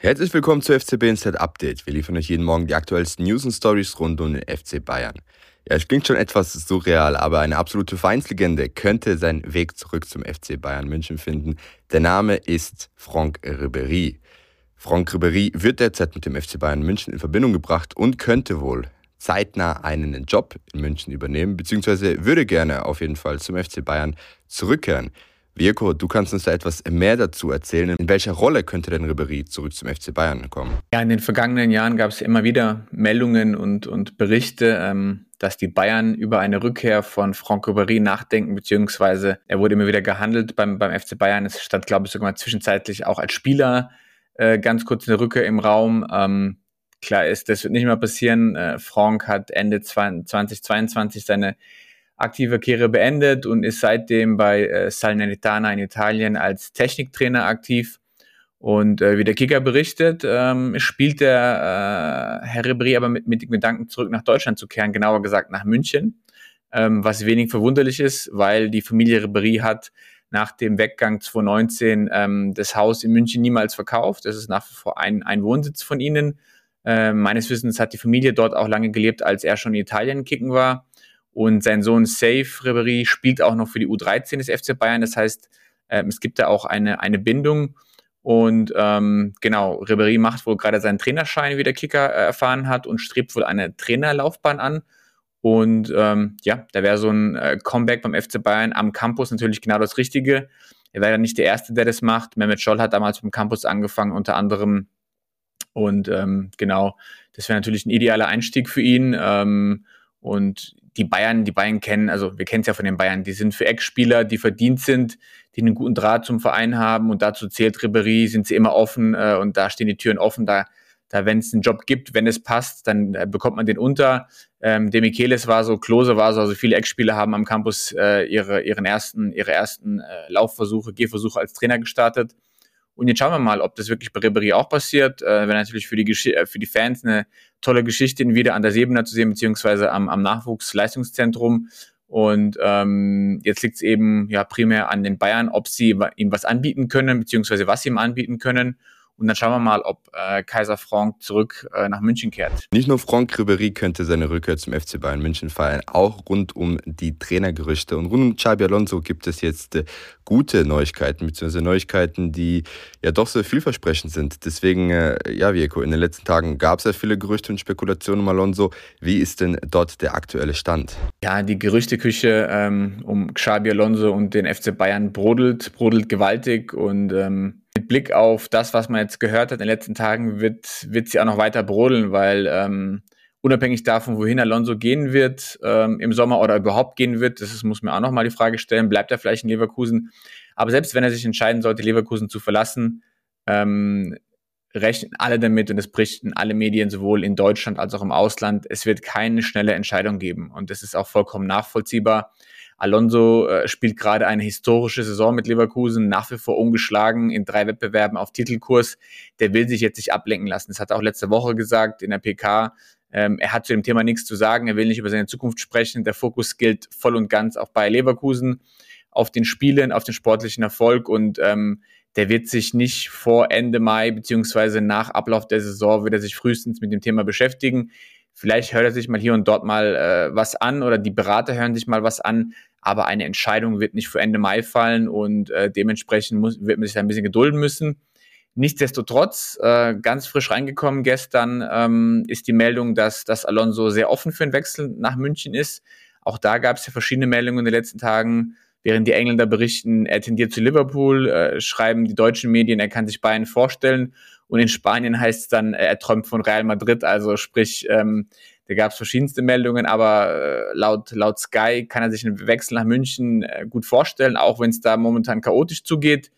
Herzlich willkommen zu FCB Inside Update. Wir liefern euch jeden Morgen die aktuellsten News und Stories rund um den FC Bayern. Ja, es klingt schon etwas surreal, aber eine absolute Vereinslegende könnte seinen Weg zurück zum FC Bayern München finden. Der Name ist Franck Ribéry. Franck Ribéry wird derzeit mit dem FC Bayern München in Verbindung gebracht und könnte wohl zeitnah einen Job in München übernehmen, beziehungsweise würde gerne auf jeden Fall zum FC Bayern zurückkehren. Virko, du kannst uns da etwas mehr dazu erzählen. In welcher Rolle könnte denn Ribéry zurück zum FC Bayern kommen? Ja, in den vergangenen Jahren gab es immer wieder Meldungen und, und Berichte, ähm, dass die Bayern über eine Rückkehr von Franck Ribéry nachdenken, beziehungsweise er wurde immer wieder gehandelt beim, beim FC Bayern. Es stand, glaube ich, sogar mal zwischenzeitlich auch als Spieler äh, ganz kurz eine Rückkehr im Raum. Ähm, klar ist, das wird nicht mehr passieren. Äh, Franck hat Ende 2022 seine aktive Karriere beendet und ist seitdem bei äh, Salernitana in Italien als Techniktrainer aktiv. Und äh, wie der Kicker berichtet, ähm, spielt der äh, Herr Ribéry aber mit, mit dem Gedanken zurück nach Deutschland zu kehren, genauer gesagt nach München, ähm, was wenig verwunderlich ist, weil die Familie Ribéry hat nach dem Weggang 2019 ähm, das Haus in München niemals verkauft. Das ist nach wie vor ein, ein Wohnsitz von ihnen. Äh, meines Wissens hat die Familie dort auch lange gelebt, als er schon in Italien kicken war. Und sein Sohn Safe Ribery spielt auch noch für die U13 des FC Bayern. Das heißt, ähm, es gibt da auch eine, eine Bindung. Und ähm, genau, Ribery macht wohl gerade seinen Trainerschein, wie der Kicker äh, erfahren hat, und strebt wohl eine Trainerlaufbahn an. Und ähm, ja, da wäre so ein äh, Comeback beim FC Bayern am Campus natürlich genau das Richtige. Er wäre nicht der Erste, der das macht. Mehmet Scholl hat damals beim Campus angefangen, unter anderem. Und ähm, genau, das wäre natürlich ein idealer Einstieg für ihn. Ähm, und die Bayern, die Bayern kennen, also wir kennen es ja von den Bayern, die sind für Ex-Spieler, die verdient sind, die einen guten Draht zum Verein haben und dazu zählt Ribéry, sind sie immer offen äh, und da stehen die Türen offen, da, da wenn es einen Job gibt, wenn es passt, dann äh, bekommt man den unter. Ähm, Demichelis war so, Klose war so, also viele Ex-Spieler haben am Campus äh, ihre, ihren ersten, ihre ersten äh, Laufversuche, Gehversuche als Trainer gestartet. Und jetzt schauen wir mal, ob das wirklich bei Ribéry auch passiert. Äh, Wäre natürlich für die, Gesch äh, für die Fans eine tolle Geschichte, ihn wieder an der Sebener zu sehen, beziehungsweise am, am Nachwuchsleistungszentrum. Und ähm, jetzt liegt es eben ja primär an den Bayern, ob sie ihm was anbieten können, beziehungsweise was sie ihm anbieten können. Und dann schauen wir mal, ob äh, Kaiser Frank zurück äh, nach München kehrt. Nicht nur Franck Ribéry könnte seine Rückkehr zum FC Bayern München feiern, auch rund um die Trainergerüchte. Und rund um Xabi Alonso gibt es jetzt äh, gute Neuigkeiten, beziehungsweise Neuigkeiten, die ja doch sehr vielversprechend sind. Deswegen, äh, ja, Vieko, in den letzten Tagen gab es ja viele Gerüchte und Spekulationen um Alonso. Wie ist denn dort der aktuelle Stand? Ja, die Gerüchteküche ähm, um Xabi Alonso und den FC Bayern brodelt, brodelt gewaltig und ähm, mit Blick auf das, was man jetzt gehört hat in den letzten Tagen, wird, wird sie auch noch weiter brodeln, weil ähm, unabhängig davon, wohin Alonso gehen wird ähm, im Sommer oder überhaupt gehen wird, das ist, muss mir auch noch mal die Frage stellen, bleibt er vielleicht in Leverkusen? Aber selbst wenn er sich entscheiden sollte, Leverkusen zu verlassen, ähm, rechnen alle damit und es berichten alle Medien sowohl in Deutschland als auch im Ausland, es wird keine schnelle Entscheidung geben und das ist auch vollkommen nachvollziehbar. Alonso äh, spielt gerade eine historische Saison mit Leverkusen, nach wie vor ungeschlagen in drei Wettbewerben auf Titelkurs. Der will sich jetzt nicht ablenken lassen. Das hat er auch letzte Woche gesagt in der PK. Ähm, er hat zu dem Thema nichts zu sagen. Er will nicht über seine Zukunft sprechen. Der Fokus gilt voll und ganz auf Bayer Leverkusen, auf den Spielen, auf den sportlichen Erfolg und ähm, der wird sich nicht vor Ende Mai beziehungsweise nach Ablauf der Saison wird er sich frühestens mit dem Thema beschäftigen. Vielleicht hört er sich mal hier und dort mal äh, was an oder die Berater hören sich mal was an, aber eine Entscheidung wird nicht für Ende Mai fallen und äh, dementsprechend muss, wird man sich da ein bisschen gedulden müssen. Nichtsdestotrotz, äh, ganz frisch reingekommen gestern, ähm, ist die Meldung, dass, dass Alonso sehr offen für einen Wechsel nach München ist. Auch da gab es ja verschiedene Meldungen in den letzten Tagen. Während die Engländer berichten, er tendiert zu Liverpool, äh, schreiben die deutschen Medien, er kann sich Bayern vorstellen. Und in Spanien heißt es dann, er träumt von Real Madrid. Also sprich, ähm, da gab es verschiedenste Meldungen, aber äh, laut, laut Sky kann er sich einen Wechsel nach München äh, gut vorstellen, auch wenn es da momentan chaotisch zugeht.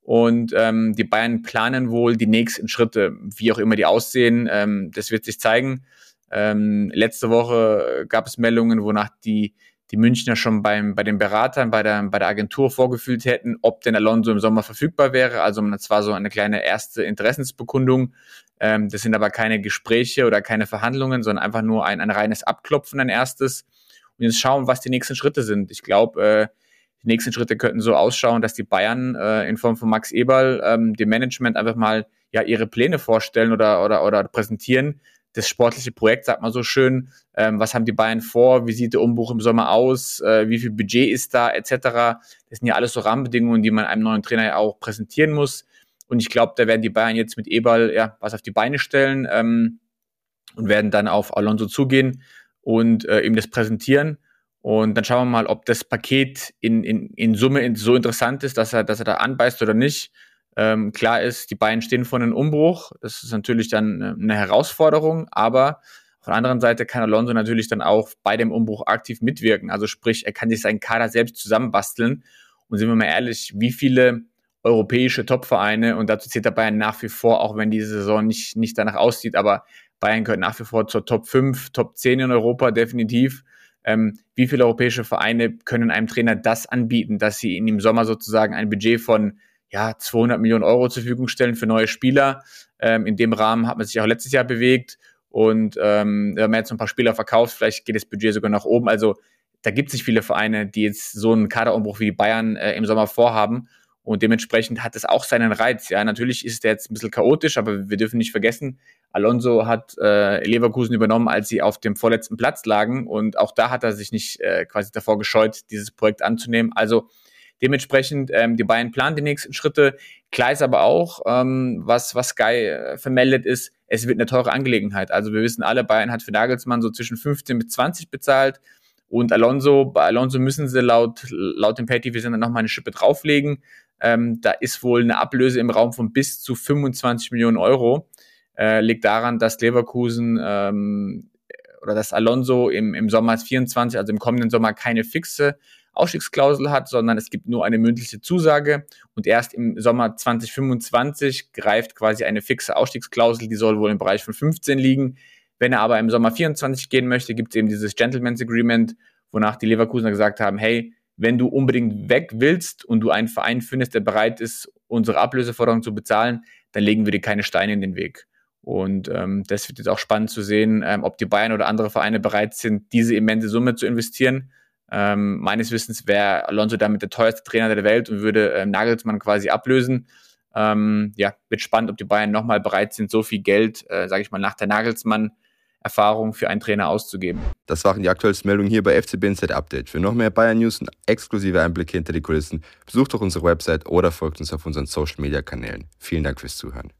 Und ähm, die Bayern planen wohl die nächsten Schritte, wie auch immer die aussehen. Ähm, das wird sich zeigen. Ähm, letzte Woche gab es Meldungen, wonach die die Münchner schon beim, bei den Beratern, bei der, bei der Agentur vorgefühlt hätten, ob denn Alonso im Sommer verfügbar wäre. Also das war so eine kleine erste Interessensbekundung. Ähm, das sind aber keine Gespräche oder keine Verhandlungen, sondern einfach nur ein, ein reines Abklopfen, ein erstes. Und jetzt schauen, was die nächsten Schritte sind. Ich glaube, äh, die nächsten Schritte könnten so ausschauen, dass die Bayern äh, in Form von Max Eberl ähm, dem Management einfach mal ja ihre Pläne vorstellen oder, oder, oder präsentieren. Das sportliche Projekt, sagt man so schön, ähm, was haben die Bayern vor, wie sieht der Umbruch im Sommer aus, äh, wie viel Budget ist da, etc. Das sind ja alles so Rahmenbedingungen, die man einem neuen Trainer ja auch präsentieren muss. Und ich glaube, da werden die Bayern jetzt mit Eberl ja was auf die Beine stellen ähm, und werden dann auf Alonso zugehen und äh, ihm das präsentieren. Und dann schauen wir mal, ob das Paket in, in, in Summe so interessant ist, dass er, dass er da anbeißt oder nicht. Ähm, klar ist, die Bayern stehen vor einem Umbruch. Das ist natürlich dann äh, eine Herausforderung, aber auf der anderen Seite kann Alonso natürlich dann auch bei dem Umbruch aktiv mitwirken. Also sprich, er kann sich seinen Kader selbst zusammenbasteln. Und sind wir mal ehrlich, wie viele europäische Topvereine, und dazu zählt der Bayern nach wie vor, auch wenn diese Saison nicht, nicht danach aussieht, aber Bayern gehört nach wie vor zur Top 5, Top 10 in Europa definitiv. Ähm, wie viele europäische Vereine können einem Trainer das anbieten, dass sie ihm im Sommer sozusagen ein Budget von ja, 200 Millionen Euro zur Verfügung stellen für neue Spieler. Ähm, in dem Rahmen hat man sich auch letztes Jahr bewegt. Und ähm, wenn man jetzt ein paar Spieler verkauft, vielleicht geht das Budget sogar nach oben. Also da gibt es nicht viele Vereine, die jetzt so einen Kaderumbruch wie Bayern äh, im Sommer vorhaben. Und dementsprechend hat es auch seinen Reiz. Ja, natürlich ist der jetzt ein bisschen chaotisch, aber wir dürfen nicht vergessen, Alonso hat äh, Leverkusen übernommen, als sie auf dem vorletzten Platz lagen. Und auch da hat er sich nicht äh, quasi davor gescheut, dieses Projekt anzunehmen. Also dementsprechend, ähm, die Bayern planen die nächsten Schritte. Klar ist aber auch, ähm, was, was Sky äh, vermeldet ist, es wird eine teure Angelegenheit. Also wir wissen alle, Bayern hat für Nagelsmann so zwischen 15 bis 20 bezahlt. Und Alonso, bei Alonso müssen sie laut, laut dem Pay-TV dann nochmal eine Schippe drauflegen. Ähm, da ist wohl eine Ablöse im Raum von bis zu 25 Millionen Euro. Äh, liegt daran, dass Leverkusen ähm, oder dass Alonso im, im Sommer 24, also im kommenden Sommer, keine fixe Ausstiegsklausel hat, sondern es gibt nur eine mündliche Zusage und erst im Sommer 2025 greift quasi eine fixe Ausstiegsklausel, die soll wohl im Bereich von 15 liegen. Wenn er aber im Sommer 24 gehen möchte, gibt es eben dieses Gentleman's Agreement, wonach die Leverkusener gesagt haben, hey, wenn du unbedingt weg willst und du einen Verein findest, der bereit ist, unsere Ablöseforderung zu bezahlen, dann legen wir dir keine Steine in den Weg. Und ähm, das wird jetzt auch spannend zu sehen, ähm, ob die Bayern oder andere Vereine bereit sind, diese immense Summe zu investieren. Ähm, meines Wissens wäre Alonso damit der teuerste Trainer der Welt und würde ähm, Nagelsmann quasi ablösen. Ähm, ja, wird spannend, ob die Bayern nochmal bereit sind, so viel Geld, äh, sage ich mal, nach der Nagelsmann Erfahrung für einen Trainer auszugeben. Das waren die aktuellsten Meldungen hier bei FCB Insight Update. Für noch mehr Bayern News und exklusive Einblicke hinter die Kulissen, besucht doch unsere Website oder folgt uns auf unseren Social Media Kanälen. Vielen Dank fürs Zuhören.